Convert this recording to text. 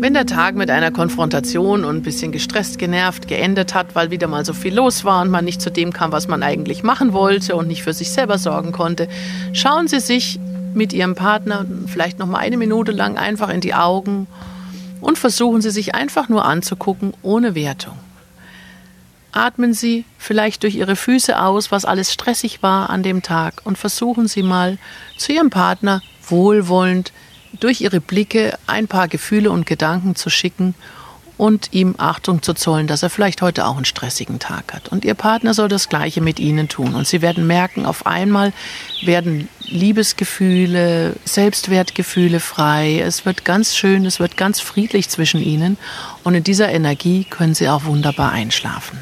Wenn der Tag mit einer Konfrontation und ein bisschen gestresst, genervt geendet hat, weil wieder mal so viel los war und man nicht zu dem kam, was man eigentlich machen wollte und nicht für sich selber sorgen konnte, schauen Sie sich mit Ihrem Partner vielleicht noch mal eine Minute lang einfach in die Augen und versuchen Sie sich einfach nur anzugucken ohne Wertung. Atmen Sie vielleicht durch Ihre Füße aus, was alles stressig war an dem Tag und versuchen Sie mal zu Ihrem Partner wohlwollend durch ihre Blicke ein paar Gefühle und Gedanken zu schicken und ihm Achtung zu zollen, dass er vielleicht heute auch einen stressigen Tag hat. Und ihr Partner soll das Gleiche mit ihnen tun. Und sie werden merken, auf einmal werden Liebesgefühle, Selbstwertgefühle frei. Es wird ganz schön, es wird ganz friedlich zwischen ihnen. Und in dieser Energie können sie auch wunderbar einschlafen.